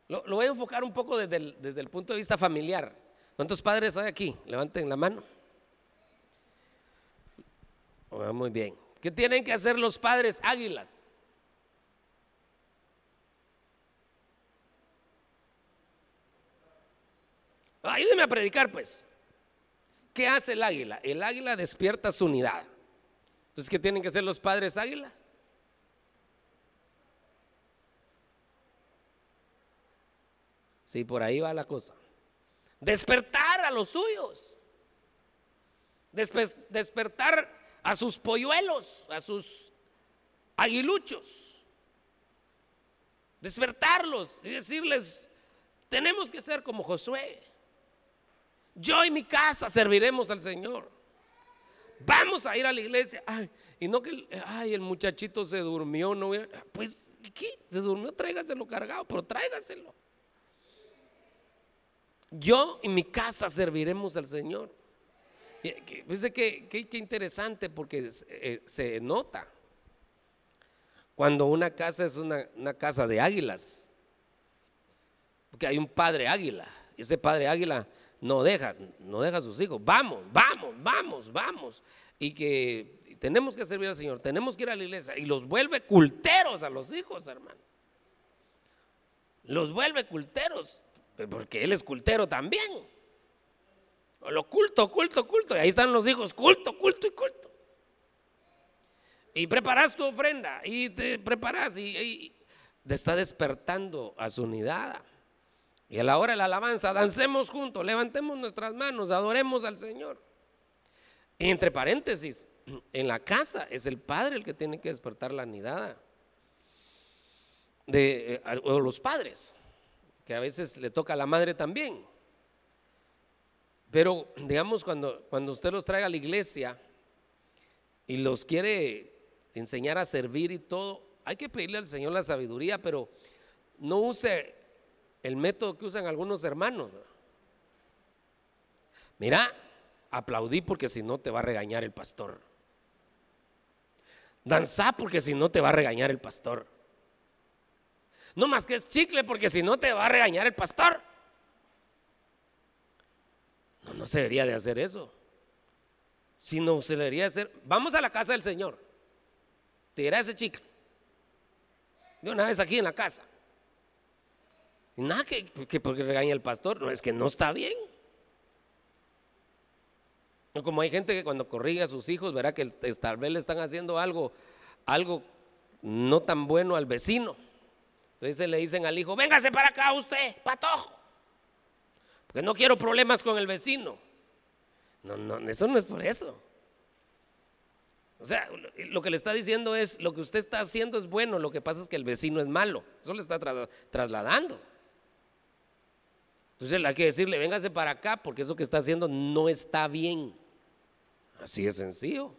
Lo, voy a enfocar un poco desde el, desde el punto de vista familiar. ¿Cuántos padres hay aquí? Levanten la mano. Muy bien. ¿Qué tienen que hacer los padres águilas? Ayúdeme a predicar, pues. ¿Qué hace el águila? El águila despierta su unidad. Entonces, ¿qué tienen que hacer los padres águilas? Sí, por ahí va la cosa. Despertar a los suyos. despertar a sus polluelos, a sus aguiluchos. Despertarlos y decirles, tenemos que ser como Josué. Yo y mi casa serviremos al Señor. Vamos a ir a la iglesia. y no que ay, el muchachito se durmió. No, pues, ¿qué? Se durmió, tráigaselo cargado, pero tráigaselo. Yo y mi casa serviremos al Señor. Dice que, que, interesante porque eh, se nota cuando una casa es una, una, casa de águilas. Porque hay un padre águila. Y ese padre águila no deja, no deja a sus hijos. Vamos, vamos, vamos, vamos. Y que tenemos que servir al Señor, tenemos que ir a la iglesia. Y los vuelve culteros a los hijos, hermano. Los vuelve culteros. Porque él es cultero también. Lo culto, culto, culto. Y ahí están los hijos, culto, culto y culto. Y preparas tu ofrenda y te preparas y, te está despertando a su unidad. Y a la hora de la alabanza, dancemos juntos, levantemos nuestras manos, adoremos al Señor. Y entre paréntesis, en la casa es el padre el que tiene que despertar la unidad de eh, los padres que a veces le toca a la madre también. Pero digamos, cuando, cuando usted los trae a la iglesia y los quiere enseñar a servir y todo, hay que pedirle al Señor la sabiduría, pero no use el método que usan algunos hermanos. Mira, aplaudí porque si no te va a regañar el pastor. Danzá porque si no te va a regañar el pastor. No más que es chicle porque si no te va a regañar el pastor. No, no se debería de hacer eso. Sino se debería hacer, vamos a la casa del Señor. Tira ese chicle. De una vez aquí en la casa. Nada que, que porque regaña el pastor, no es que no está bien. Como hay gente que cuando corrige a sus hijos, verá que tal vez le están haciendo algo, algo no tan bueno al vecino. Entonces le dicen al hijo, véngase para acá usted, patojo. Porque no quiero problemas con el vecino. No, no, eso no es por eso. O sea, lo que le está diciendo es, lo que usted está haciendo es bueno, lo que pasa es que el vecino es malo. Eso le está trasladando. Entonces hay que decirle, véngase para acá, porque eso que está haciendo no está bien. Así es sencillo.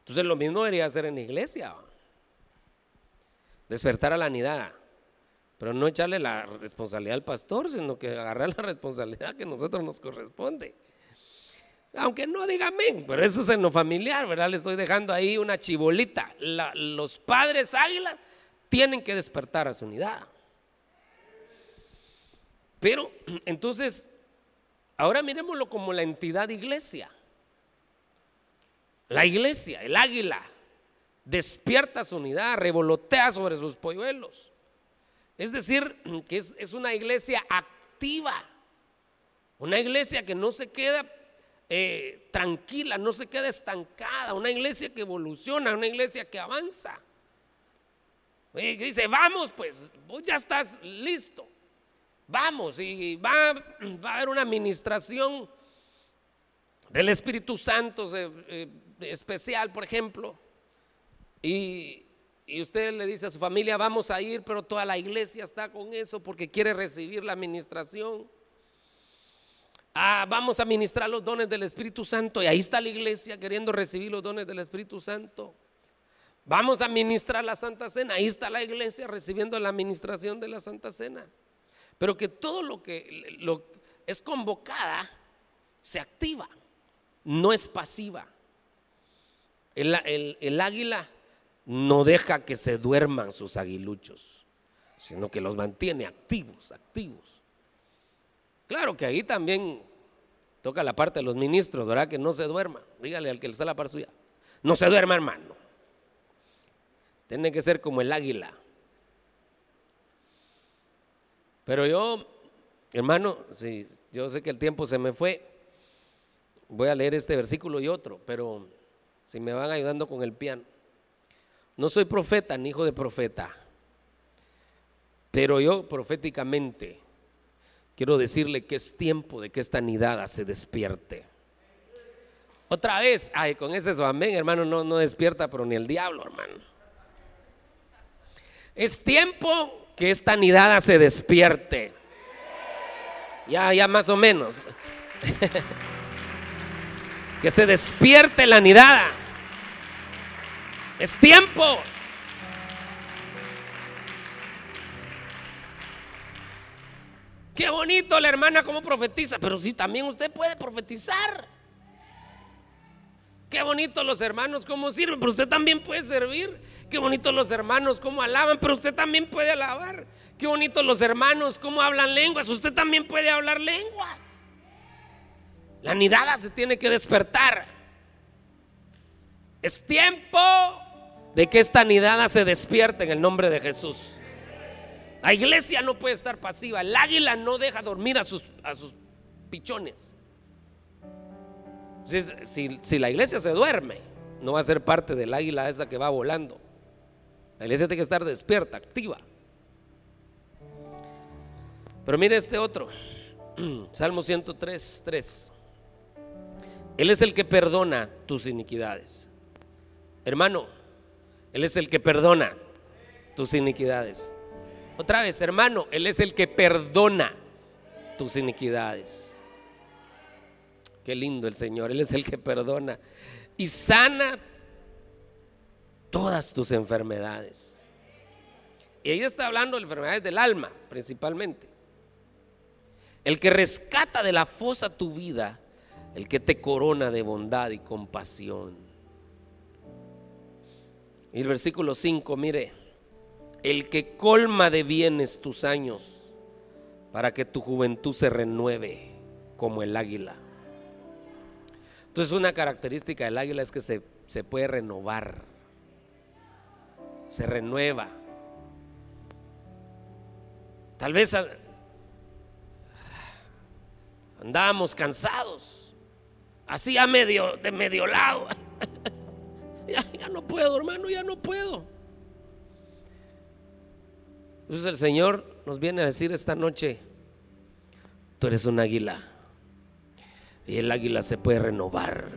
Entonces lo mismo debería hacer en la iglesia despertar a la anidad. Pero no echarle la responsabilidad al pastor, sino que agarrar la responsabilidad que a nosotros nos corresponde. Aunque no diga amén, pero eso es en lo familiar, ¿verdad? Le estoy dejando ahí una chibolita. los padres águilas tienen que despertar a su unidad. Pero entonces, ahora miremoslo como la entidad iglesia. La iglesia, el águila despierta su unidad, revolotea sobre sus polluelos. Es decir, que es, una iglesia activa, una iglesia que no se queda eh, tranquila, no se queda estancada, una iglesia que evoluciona, una iglesia que avanza. Y dice, vamos pues, ya estás listo, vamos y va, a haber una administración del Espíritu Santo eh, especial, por ejemplo, y, usted le dice a su familia, vamos a ir, pero toda la iglesia está con eso porque quiere recibir la administración. Ah, vamos a ministrar los dones del Espíritu Santo y ahí está la iglesia queriendo recibir los dones del Espíritu Santo. Vamos a ministrar la Santa Cena, ahí está la iglesia recibiendo la administración de la Santa Cena. Pero que todo lo que es convocada se activa, no es pasiva. el águila no deja que se duerman sus aguiluchos, sino que los mantiene activos, activos. Claro que ahí también toca la parte de los ministros, ¿verdad? Que no se duerma. Dígale al que le está la par suya. No se duerma, hermano. Tiene que ser como el águila. Pero yo, hermano, sí, yo sé que el tiempo se me fue. Voy a leer este versículo y otro, pero si me van ayudando con el piano. No soy profeta ni hijo de profeta, pero yo proféticamente quiero decirle que es tiempo de que esta nidada se despierte. Otra vez, ay, con ese amén, hermano, no, no despierta, pero ni el diablo, hermano. Es tiempo que esta nidada se despierte. Ya, ya más o menos. que se despierte la nidada. Es tiempo. Qué bonito la hermana como profetiza, pero sí, también usted puede profetizar. Qué bonito los hermanos cómo sirven, pero usted también puede servir. Qué bonito los hermanos cómo alaban, pero usted también puede alabar. Qué bonito los hermanos cómo hablan lenguas, usted también puede hablar lenguas. La nidada se tiene que despertar. Es tiempo de que esta nidada se despierte en el nombre de Jesús. La iglesia no puede estar pasiva. El águila no deja dormir a sus, a sus pichones. Si, si, la iglesia se duerme, no va a ser parte del águila esa que va volando. La iglesia tiene que estar despierta, activa. Pero mire este otro. Salmo 103, 3. Él es el que perdona tus iniquidades. Hermano, él es el que perdona tus iniquidades. Otra vez, hermano, Él es el que perdona tus iniquidades. Qué lindo el Señor, Él es el que perdona y sana todas tus enfermedades. Y ella está hablando de enfermedades del alma, principalmente. El que rescata de la fosa tu vida, el que te corona de bondad y compasión. Y el versículo 5, mire, el que colma de bienes tus años para que tu juventud se renueve como el águila. Entonces una característica del águila es que se, se puede renovar, se renueva. Tal vez andamos cansados, así a medio, de medio lado. ya, no puedo, hermano, ya no puedo. Entonces el Señor nos viene a decir esta noche, tú eres un águila y el águila se puede renovar,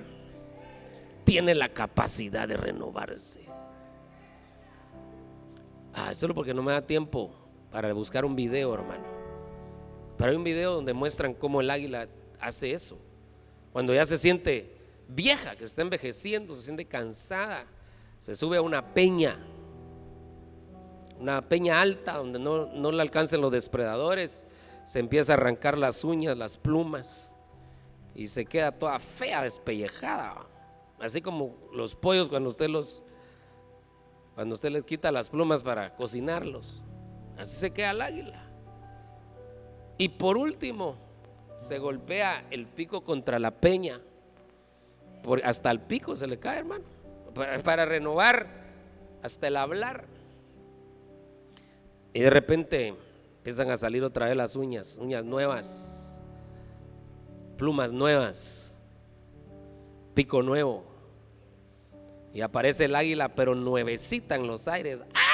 tiene la capacidad de renovarse. Ah, solo porque no me da tiempo para buscar un video, hermano. Pero hay un video donde muestran cómo el águila hace eso. Cuando ya se siente vieja, que se está envejeciendo, se siente cansada, se sube a una peña, una peña alta donde no, no le alcancen los depredadores, se empieza a arrancar las uñas, las plumas y se queda toda fea, despellejada, así como los pollos cuando usted los cuando usted les quita las plumas para cocinarlos, así se queda el águila. Y por último, se golpea el pico contra la peña hasta el pico se le cae, hermano. Para, renovar hasta el hablar. Y de repente empiezan a salir otra vez las uñas, uñas nuevas, plumas nuevas, pico nuevo. Y aparece el águila, pero nuevecita en los aires. ¡Ah!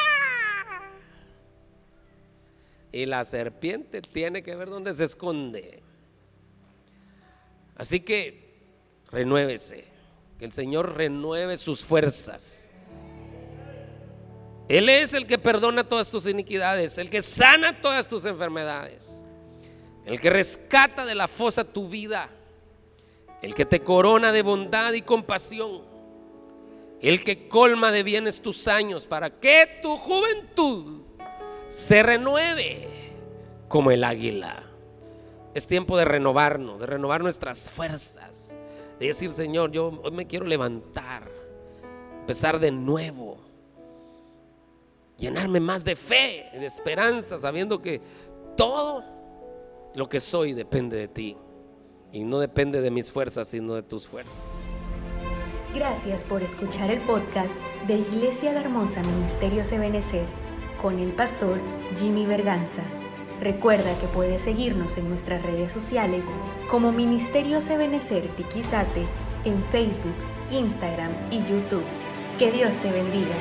Y la serpiente tiene que ver dónde se esconde. Así que renuévese, que el Señor renueve sus fuerzas. Él es el que perdona todas tus iniquidades, el que sana todas tus enfermedades, el que rescata de la fosa tu vida, el que te corona de bondad y compasión, el que colma de bienes tus años para que tu juventud se renueve como el águila. Es tiempo de renovarnos, de renovar nuestras fuerzas, de decir, Señor, yo hoy me quiero levantar, empezar de nuevo, llenarme más de fe, de esperanza, sabiendo que todo lo que soy depende de ti y no depende de mis fuerzas, sino de tus fuerzas. Gracias por escuchar el podcast de Iglesia La Hermosa Ministerio Ebenecer con el pastor Jimmy Berganza. Recuerda que puedes seguirnos en nuestras redes sociales como Ministerio Ebenecer Tiquizate en Facebook, Instagram y YouTube. Que Dios te bendiga.